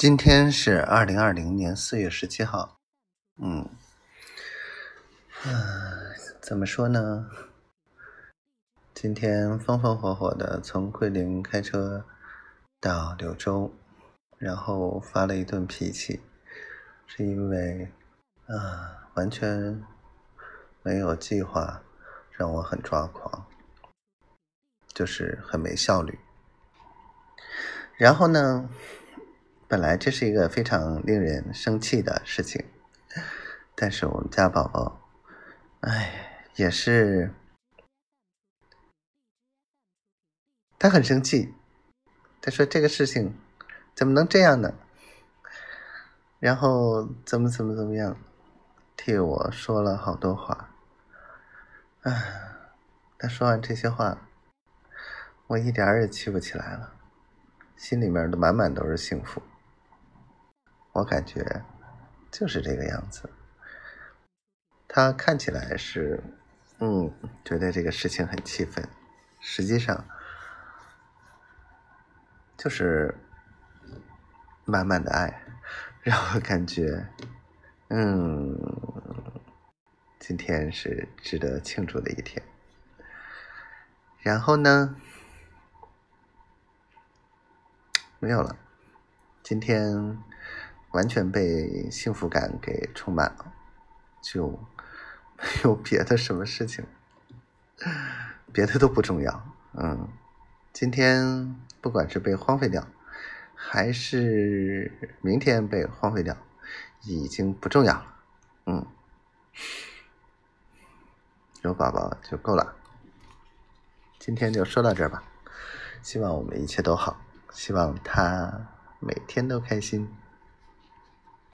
今天是二零二零年四月十七号，嗯，啊，怎么说呢？今天风风火火的从桂林开车到柳州，然后发了一顿脾气，是因为啊，完全没有计划，让我很抓狂，就是很没效率。然后呢？本来这是一个非常令人生气的事情，但是我们家宝宝，哎，也是，他很生气，他说这个事情怎么能这样呢？然后怎么怎么怎么样，替我说了好多话，哎，他说完这些话，我一点儿也气不起来了，心里面都满满都是幸福。我感觉就是这个样子，他看起来是，嗯，觉得这个事情很气愤，实际上就是满满的爱，让我感觉，嗯，今天是值得庆祝的一天。然后呢，没有了，今天。完全被幸福感给充满了，就没有别的什么事情，别的都不重要。嗯，今天不管是被荒废掉，还是明天被荒废掉，已经不重要了。嗯，有宝宝就够了。今天就说到这儿吧，希望我们一切都好，希望他每天都开心。